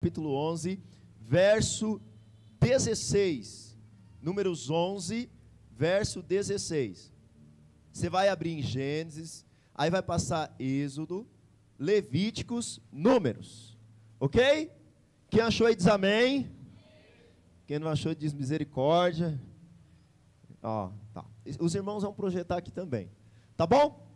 capítulo 11, verso 16. Números 11, verso 16. Você vai abrir em Gênesis, aí vai passar Êxodo, Levíticos, Números. Ok? Quem achou aí diz amém. Quem não achou diz misericórdia. Ó, tá. Os irmãos vão projetar aqui também. Tá bom?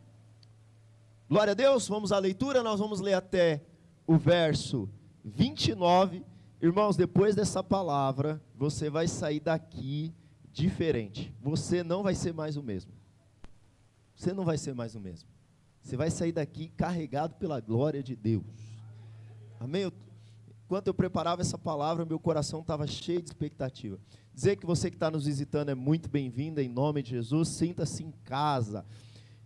Glória a Deus, vamos à leitura, nós vamos ler até o verso 29. Irmãos, depois dessa palavra, você vai sair daqui diferente. Você não vai ser mais o mesmo. Você não vai ser mais o mesmo. Você vai sair daqui carregado pela glória de Deus. Amém? enquanto eu preparava essa palavra, meu coração estava cheio de expectativa. Dizer que você que está nos visitando é muito bem-vindo, em nome de Jesus. Sinta-se em casa.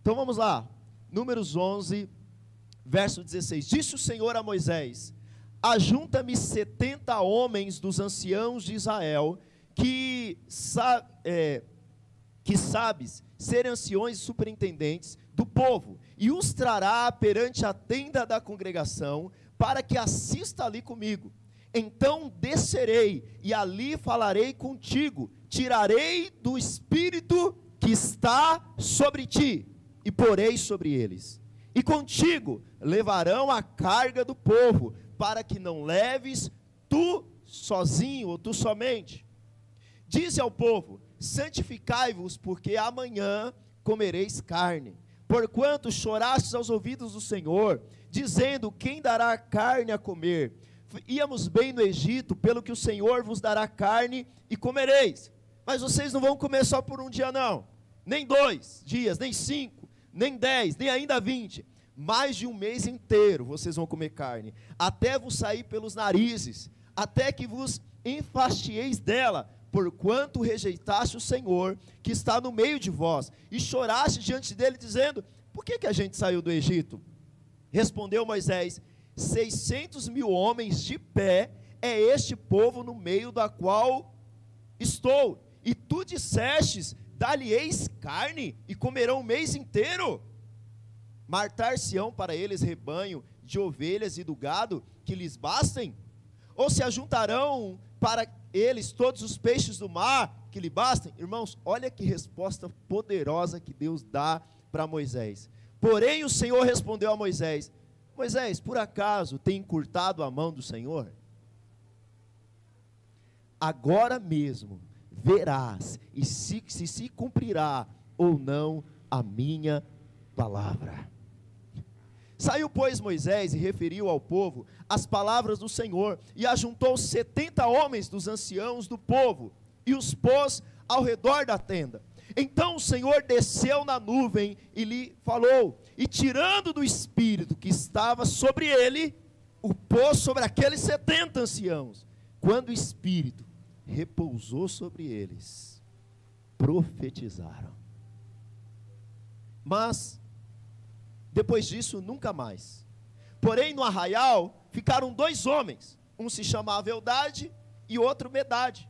Então vamos lá. Números 11, verso 16. Disse o Senhor a Moisés: Ajunta-me setenta homens dos anciãos de Israel, que, é, que sabes ser anciões e superintendentes do povo, e os trará perante a tenda da congregação, para que assista ali comigo. Então descerei e ali falarei contigo, tirarei do espírito que está sobre ti e porei sobre eles. E contigo levarão a carga do povo, para que não leves tu sozinho ou tu somente. Dize ao povo: santificai-vos, porque amanhã comereis carne. Porquanto chorastes aos ouvidos do Senhor, dizendo: Quem dará carne a comer? Íamos bem no Egito, pelo que o Senhor vos dará carne e comereis. Mas vocês não vão comer só por um dia, não. Nem dois dias, nem cinco, nem dez, nem ainda vinte. Mais de um mês inteiro vocês vão comer carne, até vos sair pelos narizes, até que vos enfastieis dela, porquanto rejeitaste o Senhor, que está no meio de vós, e choraste diante dele, dizendo: Por que, que a gente saiu do Egito? Respondeu Moisés: Seiscentos mil homens de pé é este povo no meio da qual estou. E tu dissestes: Dá-lhe-eis carne e comerão o mês inteiro. Martar-se-ão para eles rebanho de ovelhas e do gado que lhes bastem? Ou se ajuntarão para eles todos os peixes do mar que lhe bastem? Irmãos, olha que resposta poderosa que Deus dá para Moisés. Porém, o Senhor respondeu a Moisés: Moisés, por acaso tem encurtado a mão do Senhor? Agora mesmo verás e se, se se cumprirá ou não a minha palavra. Saiu, pois, Moisés e referiu ao povo as palavras do Senhor, e ajuntou setenta homens dos anciãos do povo, e os pôs ao redor da tenda. Então o Senhor desceu na nuvem e lhe falou, e tirando do espírito que estava sobre ele, o pôs sobre aqueles setenta anciãos. Quando o espírito repousou sobre eles, profetizaram. Mas depois disso, nunca mais. Porém, no arraial ficaram dois homens, um se chamava Eldade e outro Medade.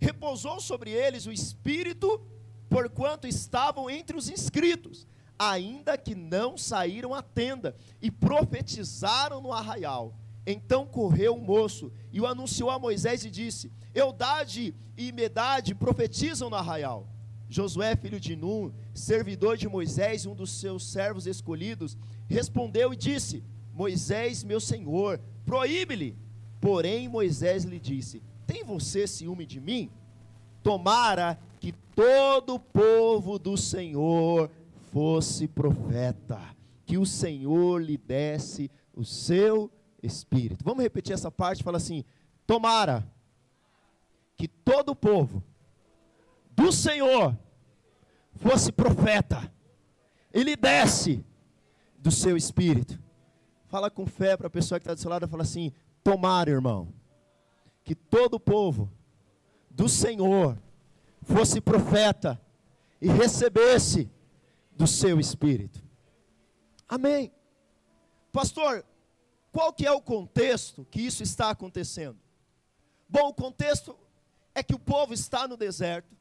Repousou sobre eles o espírito, porquanto estavam entre os inscritos, ainda que não saíram à tenda, e profetizaram no arraial. Então correu o moço e o anunciou a Moisés e disse: Eudade e Medade profetizam no arraial. Josué, filho de Num, servidor de Moisés, um dos seus servos escolhidos, respondeu e disse: Moisés, meu senhor, proíbe-lhe. Porém, Moisés lhe disse: Tem você ciúme de mim? Tomara que todo o povo do Senhor fosse profeta, que o Senhor lhe desse o seu espírito. Vamos repetir essa parte? Fala assim: Tomara que todo o povo do Senhor fosse profeta, ele desce do seu espírito. Fala com fé para a pessoa que está do seu lado, fala assim: tomara, irmão, que todo o povo do Senhor fosse profeta e recebesse do seu espírito. Amém. Pastor, qual que é o contexto que isso está acontecendo? Bom, o contexto é que o povo está no deserto,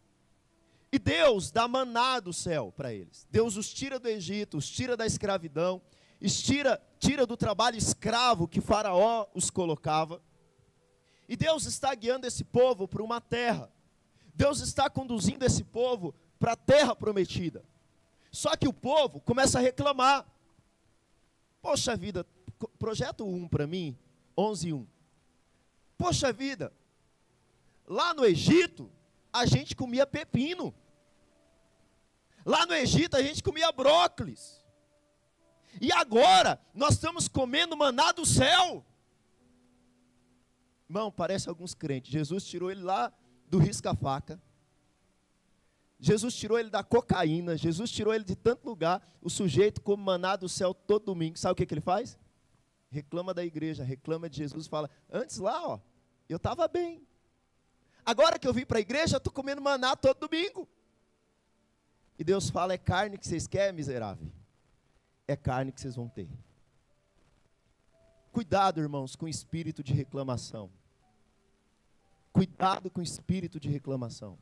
e Deus dá maná do céu para eles. Deus os tira do Egito, os tira da escravidão, os tira, do trabalho escravo que Faraó os colocava. E Deus está guiando esse povo para uma terra. Deus está conduzindo esse povo para a terra prometida. Só que o povo começa a reclamar. Poxa vida, projeto 1 para mim, 11 1. Poxa vida, lá no Egito, a gente comia pepino. Lá no Egito, a gente comia brócolis. E agora, nós estamos comendo maná do céu. Irmão, parece alguns crentes. Jesus tirou ele lá do risca-faca. Jesus tirou ele da cocaína. Jesus tirou ele de tanto lugar. O sujeito come maná do céu todo domingo. Sabe o que, que ele faz? Reclama da igreja, reclama de Jesus. Fala: Antes lá, ó, eu estava bem. Agora que eu vim para a igreja, estou comendo maná todo domingo. E Deus fala: É carne que vocês querem, miserável? É carne que vocês vão ter. Cuidado, irmãos, com o espírito de reclamação. Cuidado com o espírito de reclamação.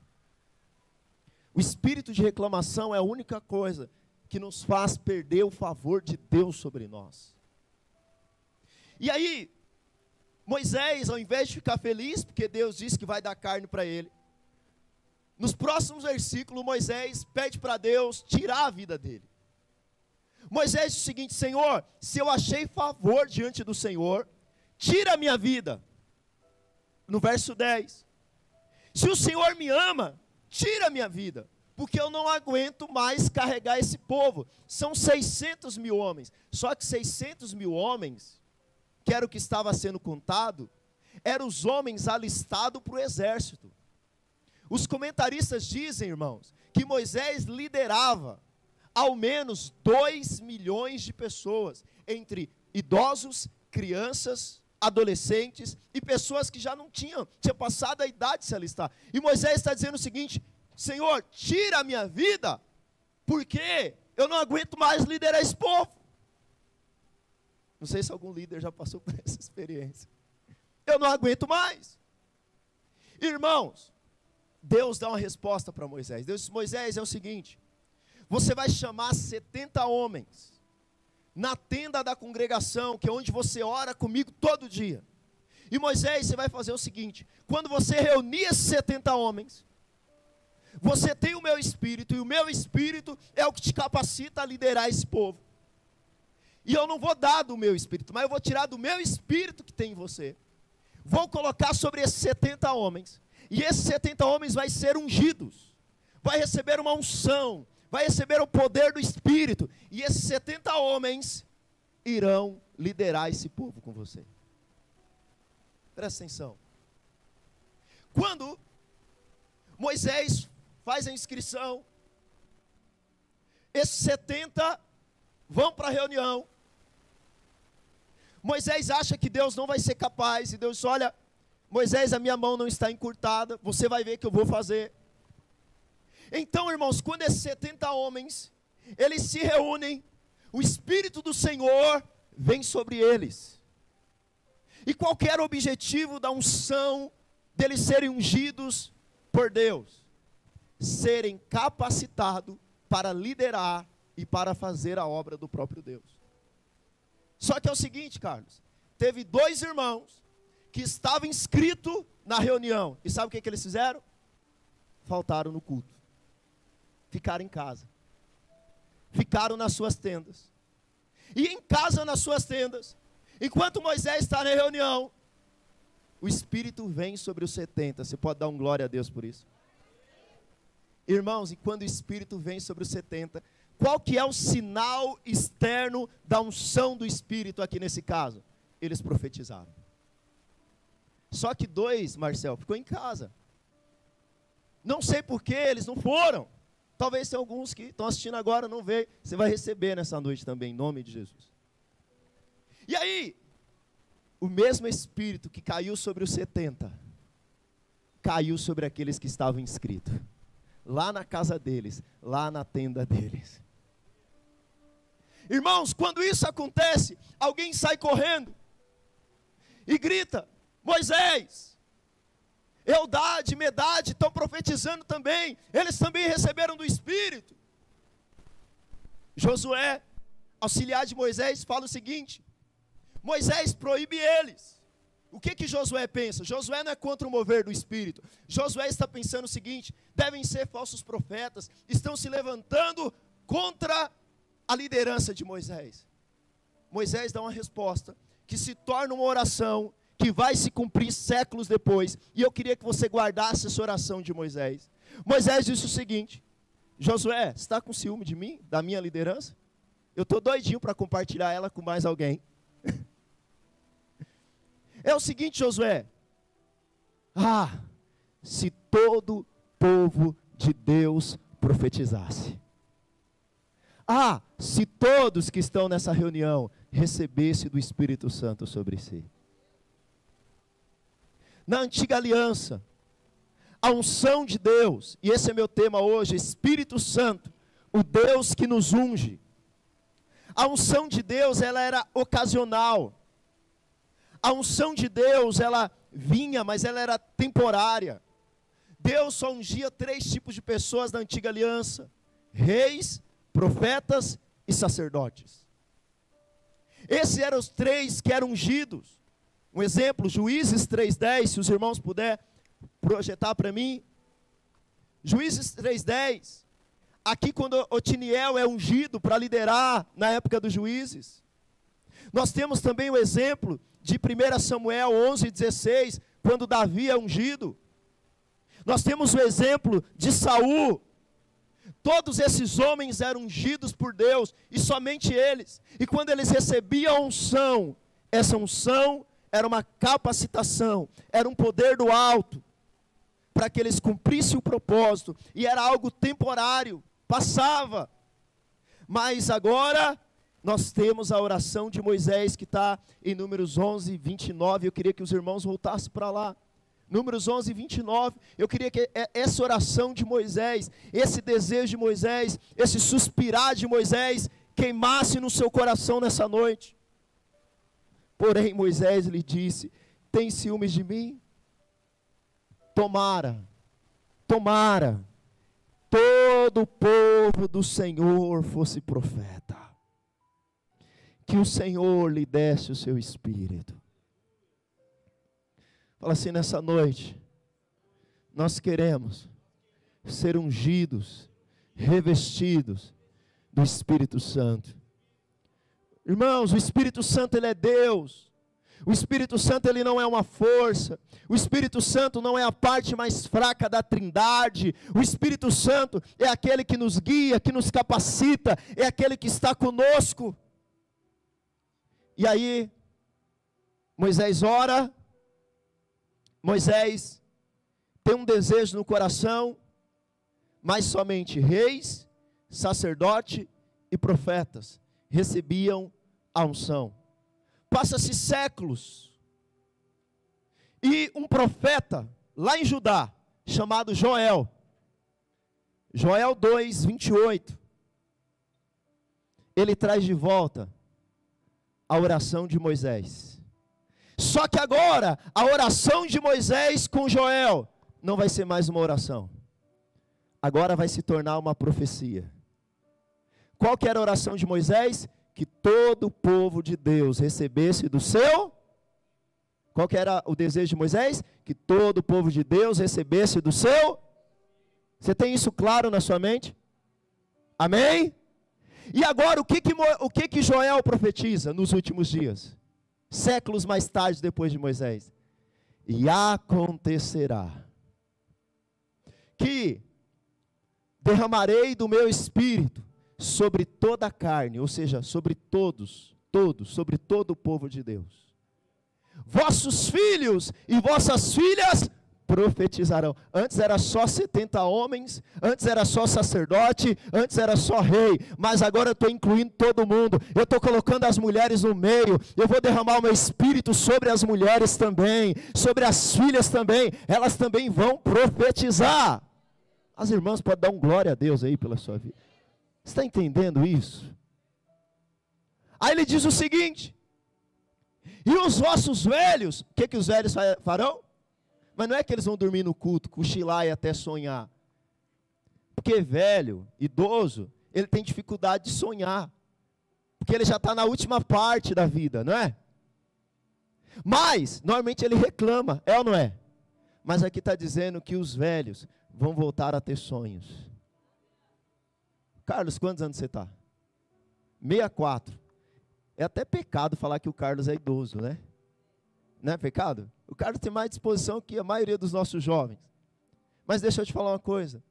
O espírito de reclamação é a única coisa que nos faz perder o favor de Deus sobre nós. E aí, Moisés, ao invés de ficar feliz, porque Deus disse que vai dar carne para ele, nos próximos versículos, Moisés pede para Deus tirar a vida dele. Moisés diz o seguinte: Senhor, se eu achei favor diante do Senhor, tira a minha vida. No verso 10: Se o Senhor me ama, tira a minha vida, porque eu não aguento mais carregar esse povo. São 600 mil homens, só que 600 mil homens, que era o que estava sendo contado, eram os homens alistados para o exército. Os comentaristas dizem, irmãos, que Moisés liderava ao menos 2 milhões de pessoas, entre idosos, crianças, adolescentes e pessoas que já não tinham, tinha passado a idade de se alistar. E Moisés está dizendo o seguinte: Senhor, tira a minha vida, porque eu não aguento mais liderar esse povo. Não sei se algum líder já passou por essa experiência. Eu não aguento mais. Irmãos, Deus dá uma resposta para Moisés. Deus diz: Moisés, é o seguinte: você vai chamar 70 homens na tenda da congregação, que é onde você ora comigo todo dia. E Moisés, você vai fazer o seguinte: quando você reunir esses 70 homens, você tem o meu espírito, e o meu espírito é o que te capacita a liderar esse povo. E eu não vou dar do meu espírito, mas eu vou tirar do meu espírito que tem em você. Vou colocar sobre esses 70 homens. E esses 70 homens vai ser ungidos. Vai receber uma unção, vai receber o poder do Espírito, e esses 70 homens irão liderar esse povo com você. Presta atenção. Quando Moisés faz a inscrição, esses 70 vão para a reunião. Moisés acha que Deus não vai ser capaz, e Deus diz: Olha, Moisés, a minha mão não está encurtada, você vai ver que eu vou fazer. Então, irmãos, quando esses 70 homens, eles se reúnem, o Espírito do Senhor vem sobre eles. E qualquer objetivo da unção deles serem ungidos por Deus, serem capacitados para liderar e para fazer a obra do próprio Deus. Só que é o seguinte, Carlos, teve dois irmãos que estavam inscritos na reunião, e sabe o que, que eles fizeram? Faltaram no culto ficaram em casa. Ficaram nas suas tendas. E em casa, nas suas tendas, enquanto Moisés está na reunião, o Espírito vem sobre os 70. Você pode dar um glória a Deus por isso? Irmãos, e quando o Espírito vem sobre os 70, qual que é o sinal externo da unção do Espírito aqui nesse caso? Eles profetizaram. Só que dois, Marcel, ficou em casa. Não sei por que eles não foram. Talvez tenha alguns que estão assistindo agora, não veio. Você vai receber nessa noite também, em nome de Jesus. E aí, o mesmo Espírito que caiu sobre os 70, caiu sobre aqueles que estavam inscritos. Lá na casa deles, lá na tenda deles. Irmãos, quando isso acontece, alguém sai correndo e grita: Moisés, Eldade, Medade estão profetizando também. Eles também receberam do Espírito. Josué, auxiliar de Moisés, fala o seguinte: Moisés proíbe eles. O que que Josué pensa? Josué não é contra o mover do espírito. Josué está pensando o seguinte: devem ser falsos profetas, estão se levantando contra a liderança de Moisés. Moisés dá uma resposta que se torna uma oração que vai se cumprir séculos depois. E eu queria que você guardasse essa oração de Moisés. Moisés disse o seguinte: Josué, está com ciúme de mim, da minha liderança? Eu estou doidinho para compartilhar ela com mais alguém. é o seguinte, Josué. Ah, se todo povo de Deus profetizasse. Ah, se todos que estão nessa reunião recebessem do Espírito Santo sobre si. Na antiga aliança, a unção de Deus, e esse é meu tema hoje, Espírito Santo, o Deus que nos unge. A unção de Deus, ela era ocasional. A unção de Deus, ela vinha, mas ela era temporária. Deus só ungia três tipos de pessoas na antiga aliança: reis, profetas e sacerdotes. Esses eram os três que eram ungidos. Um exemplo, Juízes 3:10, se os irmãos puder projetar para mim. Juízes 3:10. Aqui quando Otiniel é ungido para liderar na época dos juízes. Nós temos também o exemplo de 1 Samuel 11:16, quando Davi é ungido. Nós temos o exemplo de Saul, Todos esses homens eram ungidos por Deus, e somente eles. E quando eles recebiam a unção, essa unção era uma capacitação, era um poder do alto, para que eles cumprissem o propósito, e era algo temporário, passava. Mas agora, nós temos a oração de Moisés, que está em Números 11, 29. Eu queria que os irmãos voltassem para lá. Números 11, 29. Eu queria que essa oração de Moisés, esse desejo de Moisés, esse suspirar de Moisés, queimasse no seu coração nessa noite. Porém, Moisés lhe disse: Tem ciúmes de mim? Tomara, tomara, todo o povo do Senhor fosse profeta, que o Senhor lhe desse o seu espírito Fala assim nessa noite. Nós queremos ser ungidos, revestidos do Espírito Santo. Irmãos, o Espírito Santo ele é Deus. O Espírito Santo ele não é uma força. O Espírito Santo não é a parte mais fraca da Trindade. O Espírito Santo é aquele que nos guia, que nos capacita, é aquele que está conosco. E aí Moisés ora, Moisés tem um desejo no coração, mas somente reis, sacerdote e profetas recebiam a unção. Passa-se séculos, e um profeta lá em Judá, chamado Joel, Joel 2, 28, ele traz de volta a oração de Moisés. Só que agora, a oração de Moisés com Joel não vai ser mais uma oração. Agora vai se tornar uma profecia. Qual que era a oração de Moisés? Que todo o povo de Deus recebesse do seu Qual que era o desejo de Moisés? Que todo o povo de Deus recebesse do seu Você tem isso claro na sua mente? Amém? E agora o que que, o que, que Joel profetiza nos últimos dias? Séculos mais tarde, depois de Moisés. E acontecerá que derramarei do meu espírito sobre toda a carne, ou seja, sobre todos, todos, sobre todo o povo de Deus. Vossos filhos e vossas filhas profetizarão. Antes era só 70 homens, antes era só sacerdote, antes era só rei, mas agora eu estou incluindo todo mundo, eu estou colocando as mulheres no meio, eu vou derramar o meu espírito sobre as mulheres também, sobre as filhas também, elas também vão profetizar. As irmãs podem dar um glória a Deus aí pela sua vida. Você está entendendo isso? Aí ele diz o seguinte: e os vossos velhos, o que, que os velhos farão? Mas não é que eles vão dormir no culto, cochilar e até sonhar. Porque velho, idoso, ele tem dificuldade de sonhar. Porque ele já está na última parte da vida, não é? Mas, normalmente ele reclama, é ou não é? Mas aqui está dizendo que os velhos vão voltar a ter sonhos. Carlos, quantos anos você está? 64. É até pecado falar que o Carlos é idoso, né? Não é pecado? O Carlos tem mais disposição que a maioria dos nossos jovens. Mas deixa eu te falar uma coisa.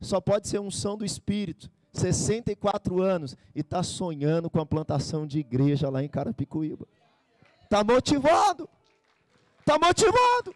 Só pode ser unção do Espírito. 64 anos e está sonhando com a plantação de igreja lá em Carapicuíba. Está motivado. Está motivado.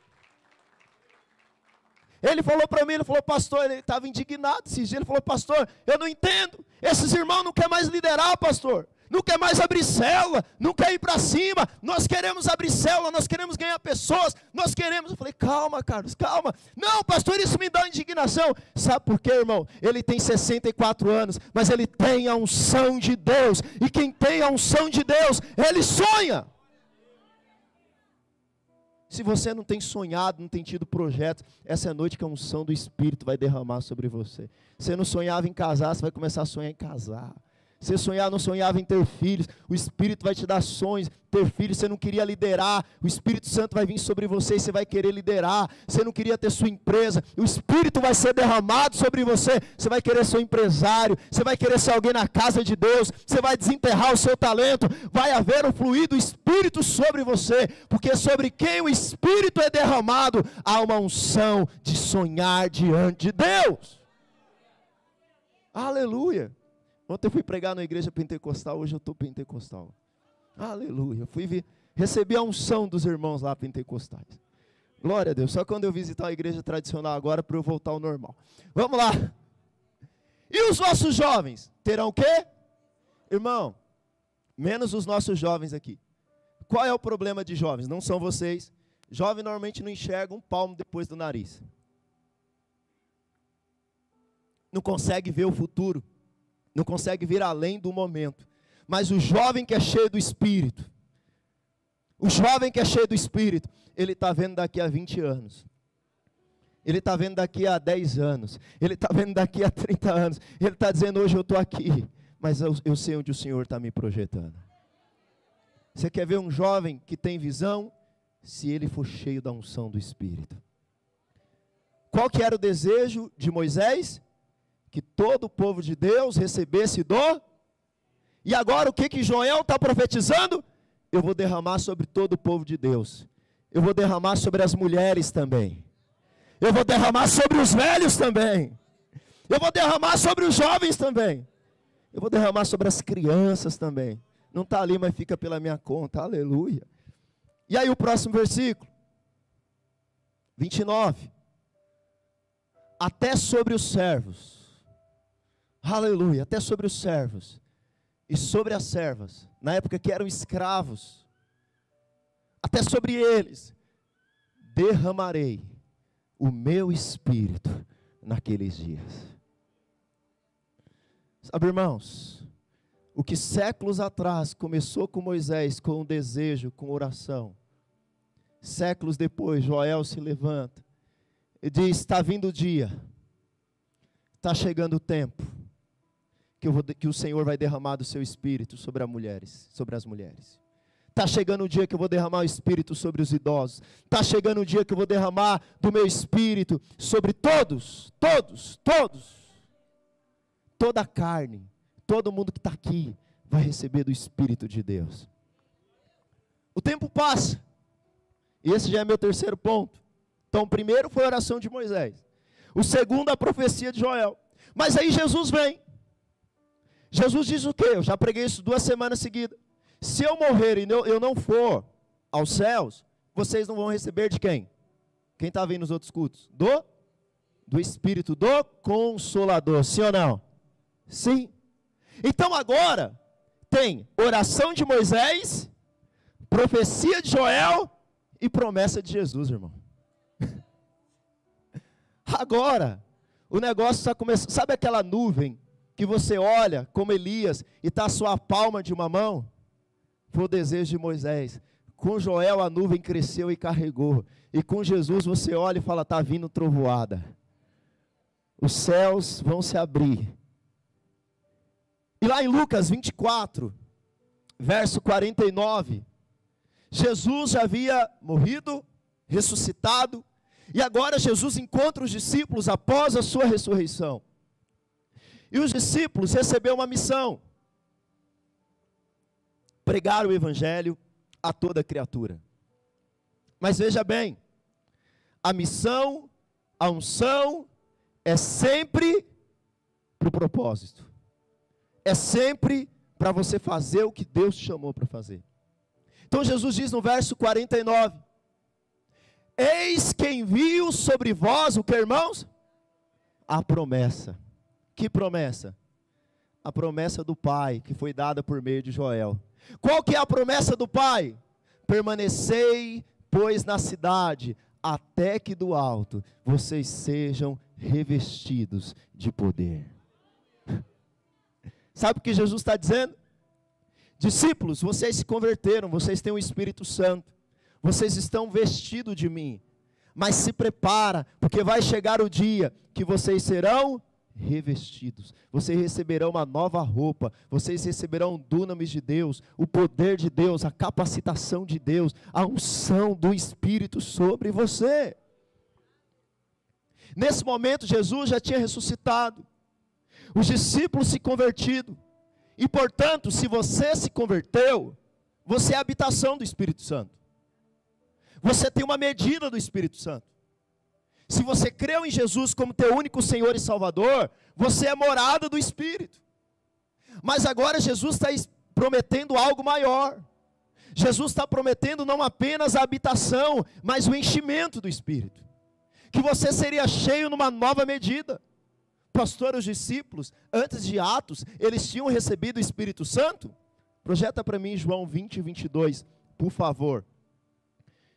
Ele falou para mim, ele falou, pastor, ele estava indignado esses dias, ele falou, pastor, eu não entendo, esses irmãos não querem mais liderar, pastor, não quer mais abrir célula, não quer ir para cima, nós queremos abrir célula, nós queremos ganhar pessoas, nós queremos, eu falei, calma Carlos, calma, não pastor, isso me dá indignação, sabe por quê irmão? Ele tem 64 anos, mas ele tem a unção de Deus, e quem tem a unção de Deus, ele sonha, se você não tem sonhado, não tem tido projetos, essa é a noite que a unção do Espírito vai derramar sobre você. Você não sonhava em casar, você vai começar a sonhar em casar. Você sonhar, não sonhava em ter filhos, o Espírito vai te dar sonhos, ter filhos, você não queria liderar, o Espírito Santo vai vir sobre você e você vai querer liderar. Você não queria ter sua empresa, o Espírito vai ser derramado sobre você, você vai querer ser um empresário, você vai querer ser alguém na casa de Deus, você vai desenterrar o seu talento, vai haver o fluir do Espírito sobre você, porque sobre quem o Espírito é derramado, há uma unção de sonhar diante de Deus. Aleluia. Ontem eu fui pregar na igreja pentecostal, hoje eu estou pentecostal. Aleluia. Fui ver, recebi a unção dos irmãos lá pentecostais. Glória a Deus. Só quando eu visitar a igreja tradicional agora para eu voltar ao normal. Vamos lá. E os nossos jovens terão o quê? Irmão, menos os nossos jovens aqui. Qual é o problema de jovens? Não são vocês. Jovem normalmente não enxerga um palmo depois do nariz. Não consegue ver o futuro não consegue vir além do momento. Mas o jovem que é cheio do Espírito, o jovem que é cheio do Espírito, ele está vendo daqui a 20 anos. Ele está vendo daqui a 10 anos. Ele está vendo daqui a 30 anos. Ele está dizendo, hoje eu estou aqui. Mas eu, eu sei onde o Senhor está me projetando. Você quer ver um jovem que tem visão? Se ele for cheio da unção do Espírito. Qual que era o desejo de Moisés? Que todo o povo de Deus recebesse do. E agora o que que Joel está profetizando? Eu vou derramar sobre todo o povo de Deus. Eu vou derramar sobre as mulheres também. Eu vou derramar sobre os velhos também. Eu vou derramar sobre os jovens também. Eu vou derramar sobre as crianças também. Não está ali, mas fica pela minha conta. Aleluia. E aí o próximo versículo. 29. Até sobre os servos Aleluia, até sobre os servos e sobre as servas, na época que eram escravos, até sobre eles derramarei o meu espírito naqueles dias. Sabe, irmãos, o que séculos atrás começou com Moisés, com um desejo, com oração, séculos depois, Joel se levanta e diz: Está vindo o dia, está chegando o tempo que, vou, que o Senhor vai derramar do seu espírito sobre as mulheres, sobre as mulheres. Está chegando o dia que eu vou derramar o espírito sobre os idosos. Está chegando o dia que eu vou derramar do meu espírito sobre todos, todos, todos. Toda a carne, todo mundo que está aqui vai receber do Espírito de Deus. O tempo passa. E esse já é meu terceiro ponto. Então, o primeiro foi a oração de Moisés. O segundo, a profecia de Joel. Mas aí Jesus vem. Jesus diz o quê? Eu já preguei isso duas semanas seguidas. Se eu morrer e eu não for aos céus, vocês não vão receber de quem? Quem está vindo nos outros cultos? Do? Do Espírito do Consolador. Sim ou não? Sim. Então agora, tem oração de Moisés, profecia de Joel e promessa de Jesus, irmão. Agora, o negócio está começando. Sabe aquela nuvem que você olha como Elias e está a sua palma de uma mão, foi o desejo de Moisés. Com Joel a nuvem cresceu e carregou. E com Jesus você olha e fala: está vindo trovoada. Os céus vão se abrir. E lá em Lucas 24, verso 49, Jesus já havia morrido, ressuscitado, e agora Jesus encontra os discípulos após a sua ressurreição. E os discípulos receberam uma missão: pregar o evangelho a toda criatura. Mas veja bem, a missão, a unção é sempre para o propósito. É sempre para você fazer o que Deus te chamou para fazer. Então Jesus diz no verso 49: Eis que envio sobre vós o que, irmãos? A promessa. Que promessa? A promessa do Pai, que foi dada por meio de Joel. Qual que é a promessa do Pai? Permanecei, pois, na cidade, até que do alto vocês sejam revestidos de poder. Sabe o que Jesus está dizendo? Discípulos, vocês se converteram, vocês têm o Espírito Santo, vocês estão vestidos de mim, mas se prepara, porque vai chegar o dia que vocês serão revestidos, vocês receberão uma nova roupa, vocês receberão dunamis de Deus, o poder de Deus, a capacitação de Deus, a unção do Espírito sobre você. Nesse momento, Jesus já tinha ressuscitado, os discípulos se convertido, e portanto, se você se converteu, você é a habitação do Espírito Santo. Você tem uma medida do Espírito Santo. Se você creu em Jesus como teu único Senhor e Salvador, você é morada do Espírito. Mas agora Jesus está prometendo algo maior. Jesus está prometendo não apenas a habitação, mas o enchimento do Espírito. Que você seria cheio numa nova medida pastor, os discípulos, antes de Atos, eles tinham recebido o Espírito Santo? Projeta para mim João 20, 22, por favor.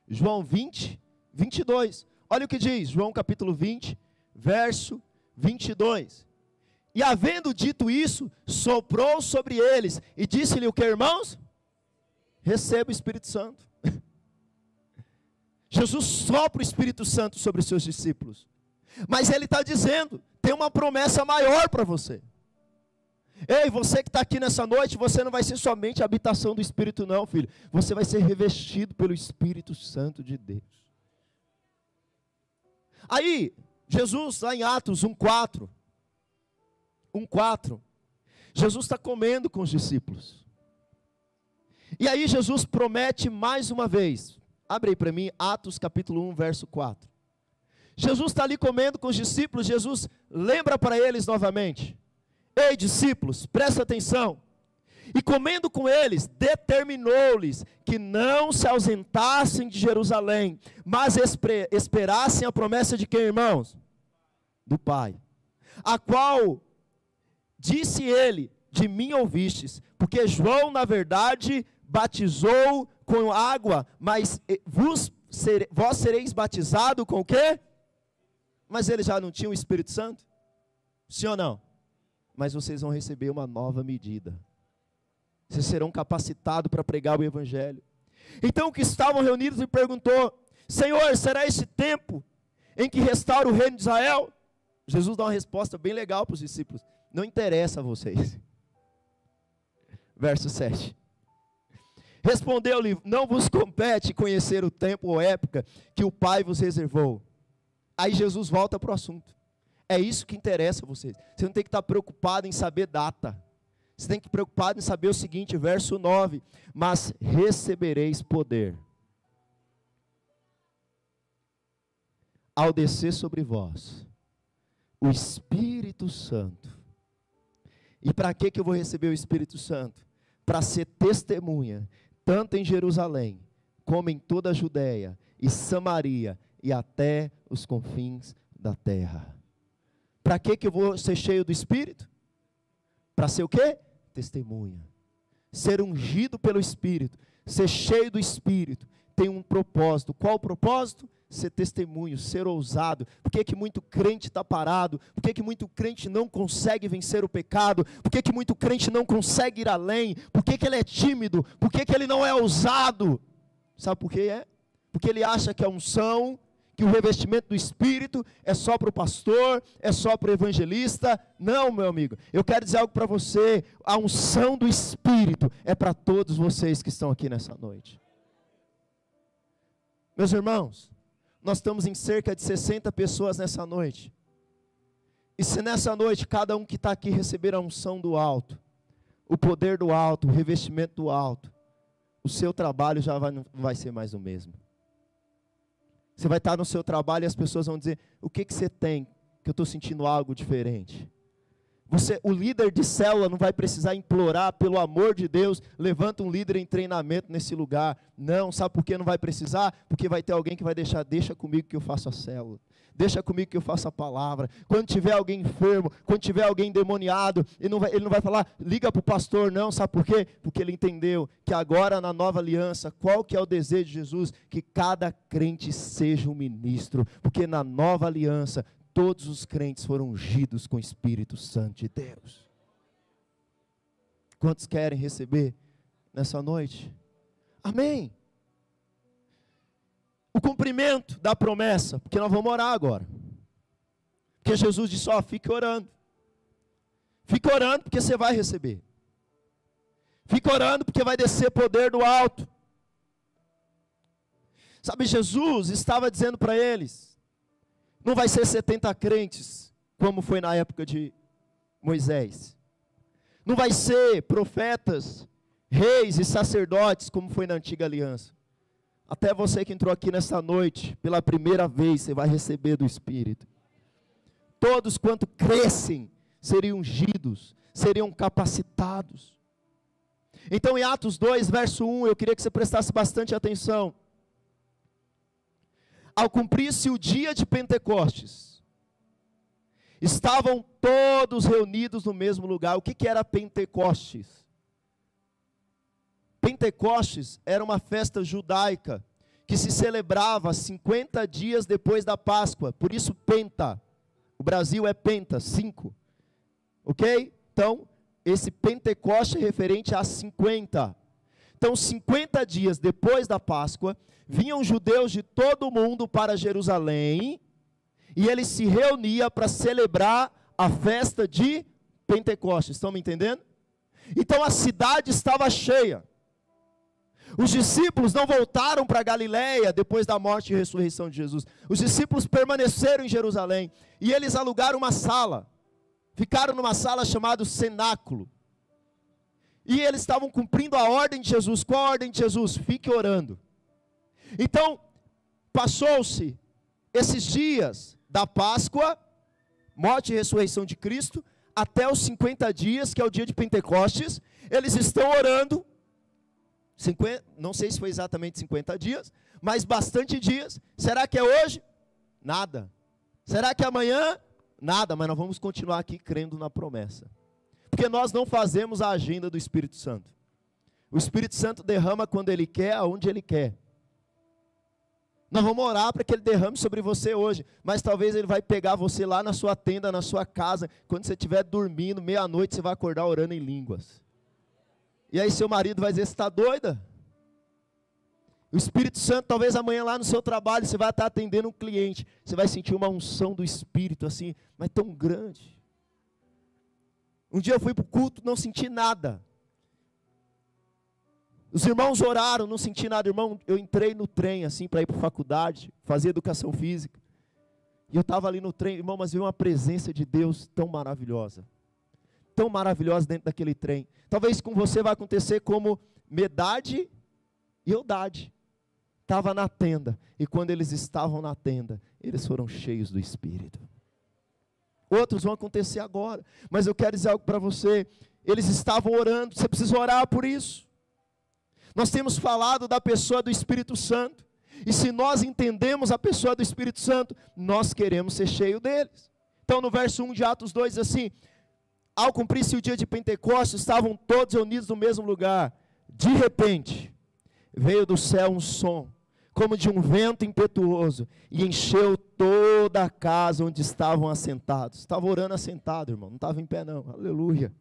João 20, 22. Olha o que diz, João capítulo 20, verso 22. E havendo dito isso, soprou sobre eles e disse-lhe o que, irmãos? Receba o Espírito Santo. Jesus sopra o Espírito Santo sobre os seus discípulos. Mas ele está dizendo: tem uma promessa maior para você. Ei, você que está aqui nessa noite, você não vai ser somente a habitação do Espírito, não, filho. Você vai ser revestido pelo Espírito Santo de Deus. Aí, Jesus, lá em Atos 1,4. 1,4. Jesus está comendo com os discípulos. E aí, Jesus promete mais uma vez. Abre aí para mim, Atos capítulo 1, verso 4. Jesus está ali comendo com os discípulos, Jesus lembra para eles novamente: Ei, discípulos, presta atenção. E comendo com eles, determinou-lhes que não se ausentassem de Jerusalém, mas esperassem a promessa de quem, irmãos? Do Pai. A qual disse ele: De mim ouvistes, porque João, na verdade, batizou com água, mas vos, vós sereis batizado com o quê? Mas eles já não tinham o Espírito Santo? Sim ou não? Mas vocês vão receber uma nova medida. Vocês serão capacitados para pregar o Evangelho. Então, que estavam reunidos e perguntou: Senhor, será esse tempo em que restaura o reino de Israel? Jesus dá uma resposta bem legal para os discípulos: Não interessa a vocês. Verso 7. Respondeu-lhe: Não vos compete conhecer o tempo ou época que o Pai vos reservou Aí Jesus volta para o assunto. É isso que interessa a vocês. Você não tem que estar preocupado em saber data. Você tem que estar preocupado em saber o seguinte, verso 9: Mas recebereis poder ao descer sobre vós o Espírito Santo. E para que, que eu vou receber o Espírito Santo? Para ser testemunha, tanto em Jerusalém, como em toda a Judéia e Samaria e até os confins da terra. Para que que eu vou ser cheio do Espírito? Para ser o quê? Testemunha. Ser ungido pelo Espírito, ser cheio do Espírito, tem um propósito. Qual o propósito? Ser testemunho, ser ousado. Por que, que muito crente está parado? Por que, que muito crente não consegue vencer o pecado? Por que, que muito crente não consegue ir além? Por que, que ele é tímido? Por que, que ele não é ousado? Sabe por que é? Porque ele acha que a unção, que o revestimento do Espírito é só para o pastor, é só para o evangelista. Não, meu amigo. Eu quero dizer algo para você. A unção do Espírito é para todos vocês que estão aqui nessa noite. Meus irmãos, nós estamos em cerca de 60 pessoas nessa noite. E se nessa noite cada um que está aqui receber a unção do alto, o poder do alto, o revestimento do alto, o seu trabalho já vai, vai ser mais o mesmo. Você vai estar no seu trabalho e as pessoas vão dizer: O que, que você tem? Que eu estou sentindo algo diferente. Você, o líder de célula não vai precisar implorar pelo amor de Deus, levanta um líder em treinamento nesse lugar. Não, sabe por que não vai precisar? Porque vai ter alguém que vai deixar, deixa comigo que eu faço a célula. Deixa comigo que eu faço a palavra. Quando tiver alguém enfermo, quando tiver alguém demoniado, ele não vai, ele não vai falar, liga para o pastor, não, sabe por quê? Porque ele entendeu que agora na nova aliança, qual que é o desejo de Jesus? Que cada crente seja um ministro. Porque na nova aliança, todos os crentes foram ungidos com o Espírito Santo de Deus. Quantos querem receber nessa noite? Amém. O cumprimento da promessa, porque nós vamos orar agora. Porque Jesus disse: Ó, fique orando. Fique orando porque você vai receber. Fique orando porque vai descer poder do alto. Sabe, Jesus estava dizendo para eles: não vai ser 70 crentes, como foi na época de Moisés. Não vai ser profetas, reis e sacerdotes, como foi na antiga aliança. Até você que entrou aqui nessa noite, pela primeira vez, você vai receber do Espírito. Todos quanto crescem, seriam ungidos, seriam capacitados. Então, em Atos 2, verso 1, eu queria que você prestasse bastante atenção ao cumprir-se o dia de Pentecostes, estavam todos reunidos no mesmo lugar. O que, que era Pentecostes? Pentecostes era uma festa judaica que se celebrava 50 dias depois da Páscoa, por isso Penta. O Brasil é Penta, 5. Ok? Então, esse Pentecoste é referente a 50. Então, 50 dias depois da Páscoa, vinham judeus de todo o mundo para Jerusalém, e eles se reuniam para celebrar a festa de Pentecostes. Estão me entendendo? Então a cidade estava cheia. Os discípulos não voltaram para Galiléia depois da morte e ressurreição de Jesus. Os discípulos permaneceram em Jerusalém e eles alugaram uma sala. Ficaram numa sala chamada cenáculo. E eles estavam cumprindo a ordem de Jesus. Qual a ordem de Jesus? Fique orando. Então, passou-se esses dias da Páscoa, morte e ressurreição de Cristo, até os 50 dias, que é o dia de Pentecostes, eles estão orando, 50, não sei se foi exatamente 50 dias, mas bastante dias. Será que é hoje? Nada. Será que é amanhã? Nada, mas nós vamos continuar aqui crendo na promessa. Porque nós não fazemos a agenda do Espírito Santo. O Espírito Santo derrama quando ele quer, aonde ele quer. Nós vamos orar para que Ele derrame sobre você hoje. Mas talvez Ele vai pegar você lá na sua tenda, na sua casa. Quando você estiver dormindo, meia-noite, você vai acordar orando em línguas. E aí seu marido vai dizer: Você está doida? O Espírito Santo, talvez amanhã lá no seu trabalho, você vai estar atendendo um cliente. Você vai sentir uma unção do Espírito assim, mas tão grande. Um dia eu fui para o culto, não senti nada. Os irmãos oraram, não senti nada, irmão. Eu entrei no trem assim para ir para a faculdade, fazer educação física. E eu estava ali no trem, irmão, mas veio uma presença de Deus tão maravilhosa. Tão maravilhosa dentro daquele trem. Talvez com você vai acontecer como Medade e Eudade. Estava na tenda. E quando eles estavam na tenda, eles foram cheios do Espírito. Outros vão acontecer agora. Mas eu quero dizer algo para você. Eles estavam orando. Você precisa orar por isso. Nós temos falado da pessoa do Espírito Santo. E se nós entendemos a pessoa do Espírito Santo, nós queremos ser cheio deles. Então, no verso 1 de Atos 2, diz assim: Ao cumprir-se o dia de Pentecostes, estavam todos reunidos no mesmo lugar. De repente, veio do céu um som, como de um vento impetuoso, e encheu toda a casa onde estavam assentados. Estava orando assentado, irmão, não estava em pé, não. Aleluia.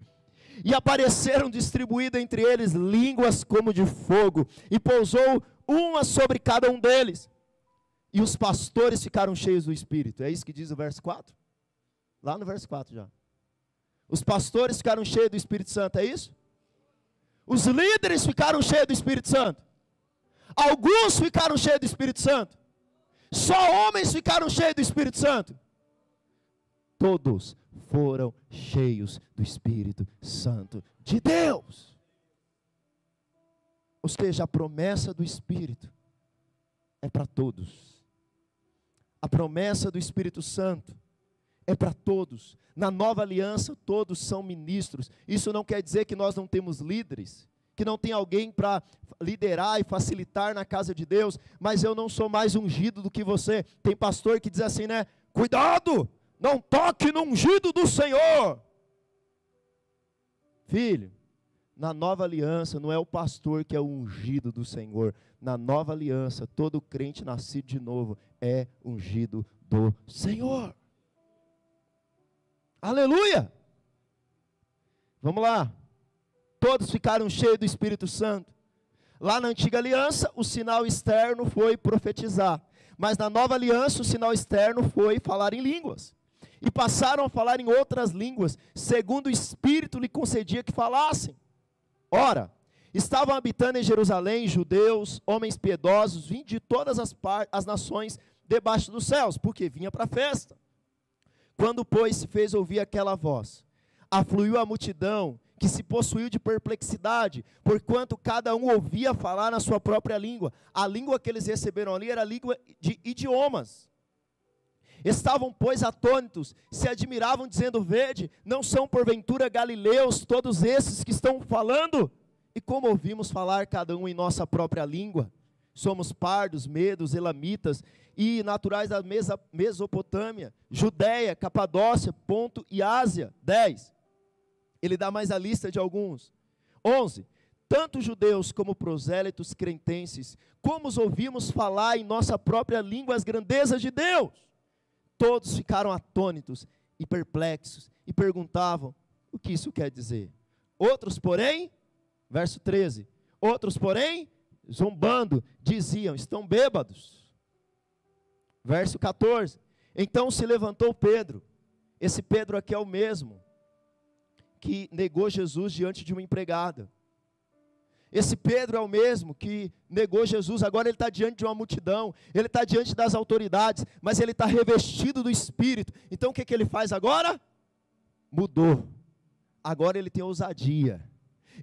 E apareceram distribuídas entre eles línguas como de fogo, e pousou uma sobre cada um deles. E os pastores ficaram cheios do Espírito. É isso que diz o verso 4? Lá no verso 4 já. Os pastores ficaram cheios do Espírito Santo, é isso? Os líderes ficaram cheios do Espírito Santo. Alguns ficaram cheios do Espírito Santo. Só homens ficaram cheios do Espírito Santo. Todos foram cheios do Espírito Santo de Deus. Ou seja, a promessa do Espírito é para todos. A promessa do Espírito Santo é para todos. Na nova aliança, todos são ministros. Isso não quer dizer que nós não temos líderes, que não tem alguém para liderar e facilitar na casa de Deus, mas eu não sou mais ungido do que você. Tem pastor que diz assim, né? Cuidado, não toque no ungido do Senhor. Filho, na nova aliança não é o pastor que é o ungido do Senhor. Na nova aliança, todo crente nascido de novo é ungido do Senhor. Aleluia! Vamos lá. Todos ficaram cheios do Espírito Santo. Lá na antiga aliança, o sinal externo foi profetizar. Mas na nova aliança, o sinal externo foi falar em línguas. E passaram a falar em outras línguas, segundo o Espírito lhe concedia que falassem. Ora, estavam habitando em Jerusalém judeus, homens piedosos, vindos de todas as, as nações debaixo dos céus, porque vinha para a festa. Quando, pois, se fez ouvir aquela voz, afluiu a multidão, que se possuiu de perplexidade, porquanto cada um ouvia falar na sua própria língua. A língua que eles receberam ali era a língua de idiomas. Estavam, pois, atônitos, se admiravam, dizendo: Vede, não são porventura galileus todos esses que estão falando? E como ouvimos falar cada um em nossa própria língua? Somos pardos, medos, elamitas e naturais da Mesopotâmia, Judéia, Capadócia, Ponto e Ásia. 10. Ele dá mais a lista de alguns. 11. Tanto judeus como prosélitos cretenses, como os ouvimos falar em nossa própria língua as grandezas de Deus. Todos ficaram atônitos e perplexos e perguntavam: o que isso quer dizer? Outros, porém, verso 13: outros, porém, zombando, diziam: estão bêbados. Verso 14: Então se levantou Pedro. Esse Pedro aqui é o mesmo que negou Jesus diante de uma empregada. Esse Pedro é o mesmo que negou Jesus, agora ele está diante de uma multidão, ele está diante das autoridades, mas ele está revestido do Espírito. Então o que, que ele faz agora? Mudou. Agora ele tem ousadia.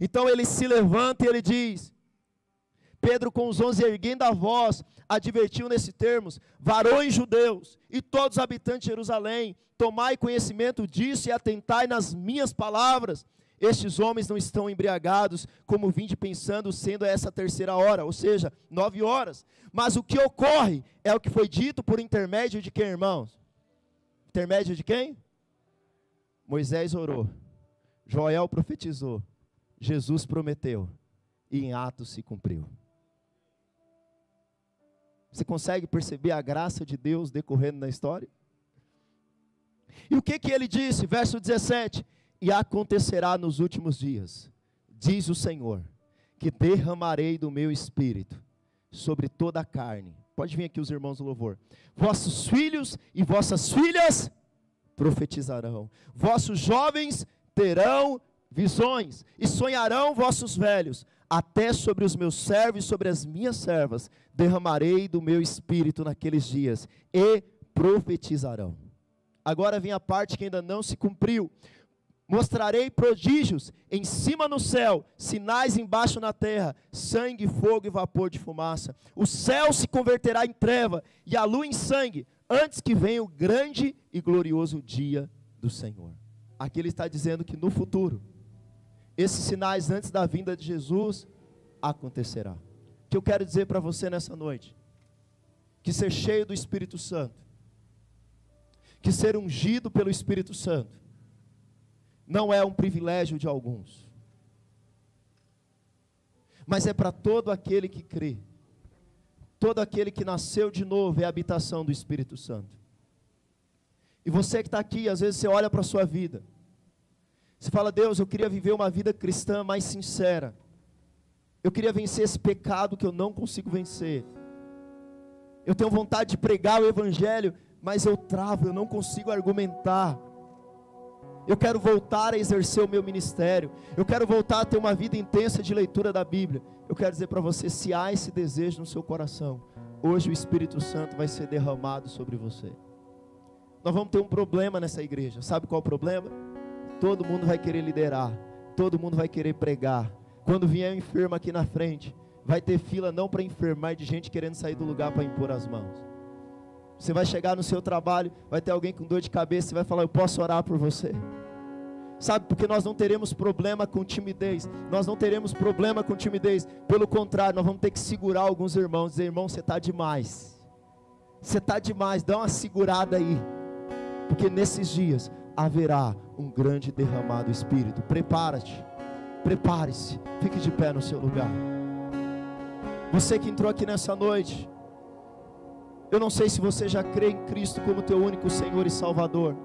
Então ele se levanta e ele diz: Pedro, com os onze erguendo a voz, advertiu nesse termos: varões judeus e todos os habitantes de Jerusalém, tomai conhecimento disso e atentai nas minhas palavras. Estes homens não estão embriagados, como vinde pensando, sendo essa terceira hora, ou seja, nove horas. Mas o que ocorre é o que foi dito por intermédio de quem, irmãos? Intermédio de quem? Moisés orou, Joel profetizou, Jesus prometeu, e em Atos se cumpriu. Você consegue perceber a graça de Deus decorrendo na história? E o que que ele disse? Verso 17: E acontecerá nos últimos dias, diz o Senhor, que derramarei do meu espírito sobre toda a carne. Pode vir aqui os irmãos do louvor. Vossos filhos e vossas filhas profetizarão. Vossos jovens terão visões e sonharão vossos velhos até sobre os meus servos e sobre as minhas servas derramarei do meu espírito naqueles dias e profetizarão. Agora vem a parte que ainda não se cumpriu. Mostrarei prodígios em cima no céu, sinais embaixo na terra, sangue, fogo e vapor de fumaça. O céu se converterá em treva e a lua em sangue, antes que venha o grande e glorioso dia do Senhor. Aqui ele está dizendo que no futuro esses sinais antes da vinda de Jesus acontecerá. O que eu quero dizer para você nessa noite? Que ser cheio do Espírito Santo, que ser ungido pelo Espírito Santo, não é um privilégio de alguns, mas é para todo aquele que crê, todo aquele que nasceu de novo é a habitação do Espírito Santo. E você que está aqui, às vezes você olha para a sua vida, você fala, Deus, eu queria viver uma vida cristã mais sincera. Eu queria vencer esse pecado que eu não consigo vencer. Eu tenho vontade de pregar o Evangelho, mas eu travo, eu não consigo argumentar. Eu quero voltar a exercer o meu ministério. Eu quero voltar a ter uma vida intensa de leitura da Bíblia. Eu quero dizer para você: se há esse desejo no seu coração, hoje o Espírito Santo vai ser derramado sobre você. Nós vamos ter um problema nessa igreja. Sabe qual é o problema? Todo mundo vai querer liderar. Todo mundo vai querer pregar. Quando vier um enfermo aqui na frente, vai ter fila não para enfermar, de gente querendo sair do lugar para impor as mãos. Você vai chegar no seu trabalho, vai ter alguém com dor de cabeça e vai falar: Eu posso orar por você. Sabe, porque nós não teremos problema com timidez. Nós não teremos problema com timidez. Pelo contrário, nós vamos ter que segurar alguns irmãos. Dizer, irmão, você está demais. Você está demais. Dá uma segurada aí. Porque nesses dias haverá um grande derramado Espírito. Prepara-te. Prepare-se. Fique de pé no seu lugar. Você que entrou aqui nessa noite. Eu não sei se você já crê em Cristo como teu único Senhor e Salvador.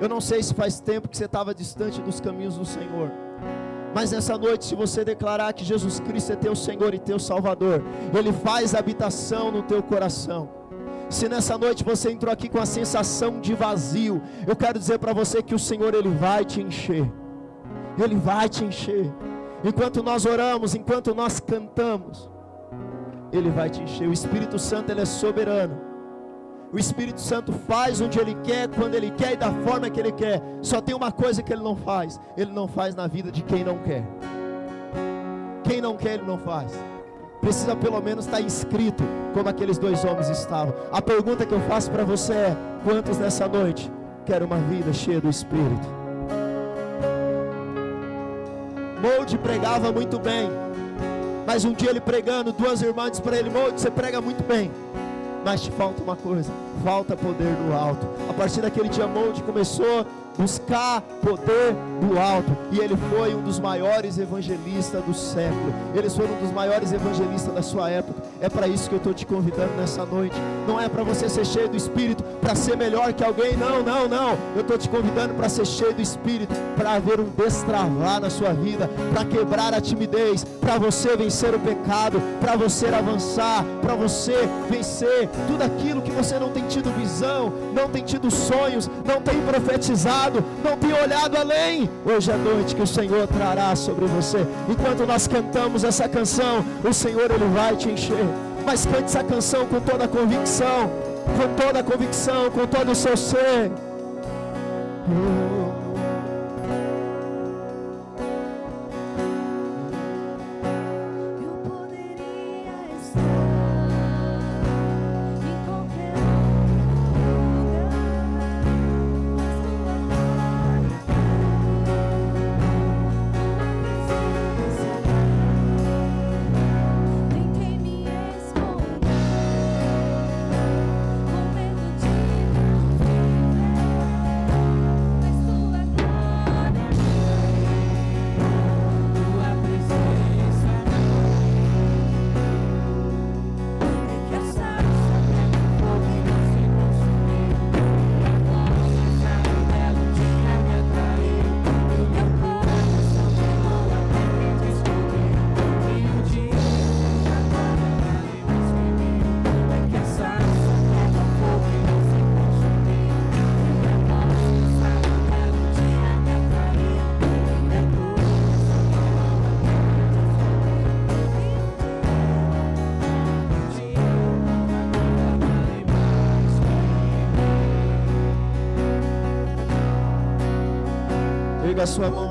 Eu não sei se faz tempo que você estava distante dos caminhos do Senhor. Mas nessa noite, se você declarar que Jesus Cristo é teu Senhor e teu Salvador, Ele faz habitação no teu coração. Se nessa noite você entrou aqui com a sensação de vazio, eu quero dizer para você que o Senhor Ele vai te encher. Ele vai te encher. Enquanto nós oramos, enquanto nós cantamos, ele vai te encher. O Espírito Santo ele é soberano. O Espírito Santo faz onde ele quer, quando ele quer e da forma que ele quer. Só tem uma coisa que ele não faz: ele não faz na vida de quem não quer. Quem não quer, ele não faz. Precisa pelo menos estar inscrito, como aqueles dois homens estavam. A pergunta que eu faço para você é: quantos nessa noite querem uma vida cheia do Espírito? Molde pregava muito bem. Mas um dia ele pregando, duas irmãs para ele: Moço, você prega muito bem. Mas te falta uma coisa: falta poder do alto. A partir daquele dia, Molde começou buscar poder do alto. E ele foi um dos maiores evangelistas do século. Eles foram um dos maiores evangelistas da sua época. É para isso que eu estou te convidando nessa noite. Não é para você ser cheio do Espírito, para ser melhor que alguém. Não, não, não. Eu estou te convidando para ser cheio do Espírito, para haver um destravar na sua vida, para quebrar a timidez, para você vencer o pecado, para você avançar, para você vencer tudo aquilo que você não tem tido visão, não tem tido sonhos, não tem profetizado não tem olhado além. Hoje é noite que o Senhor trará sobre você. Enquanto nós cantamos essa canção, o Senhor ele vai te encher. Mas cante essa canção com toda a convicção, com toda a convicção, com todo o seu ser. A sua mão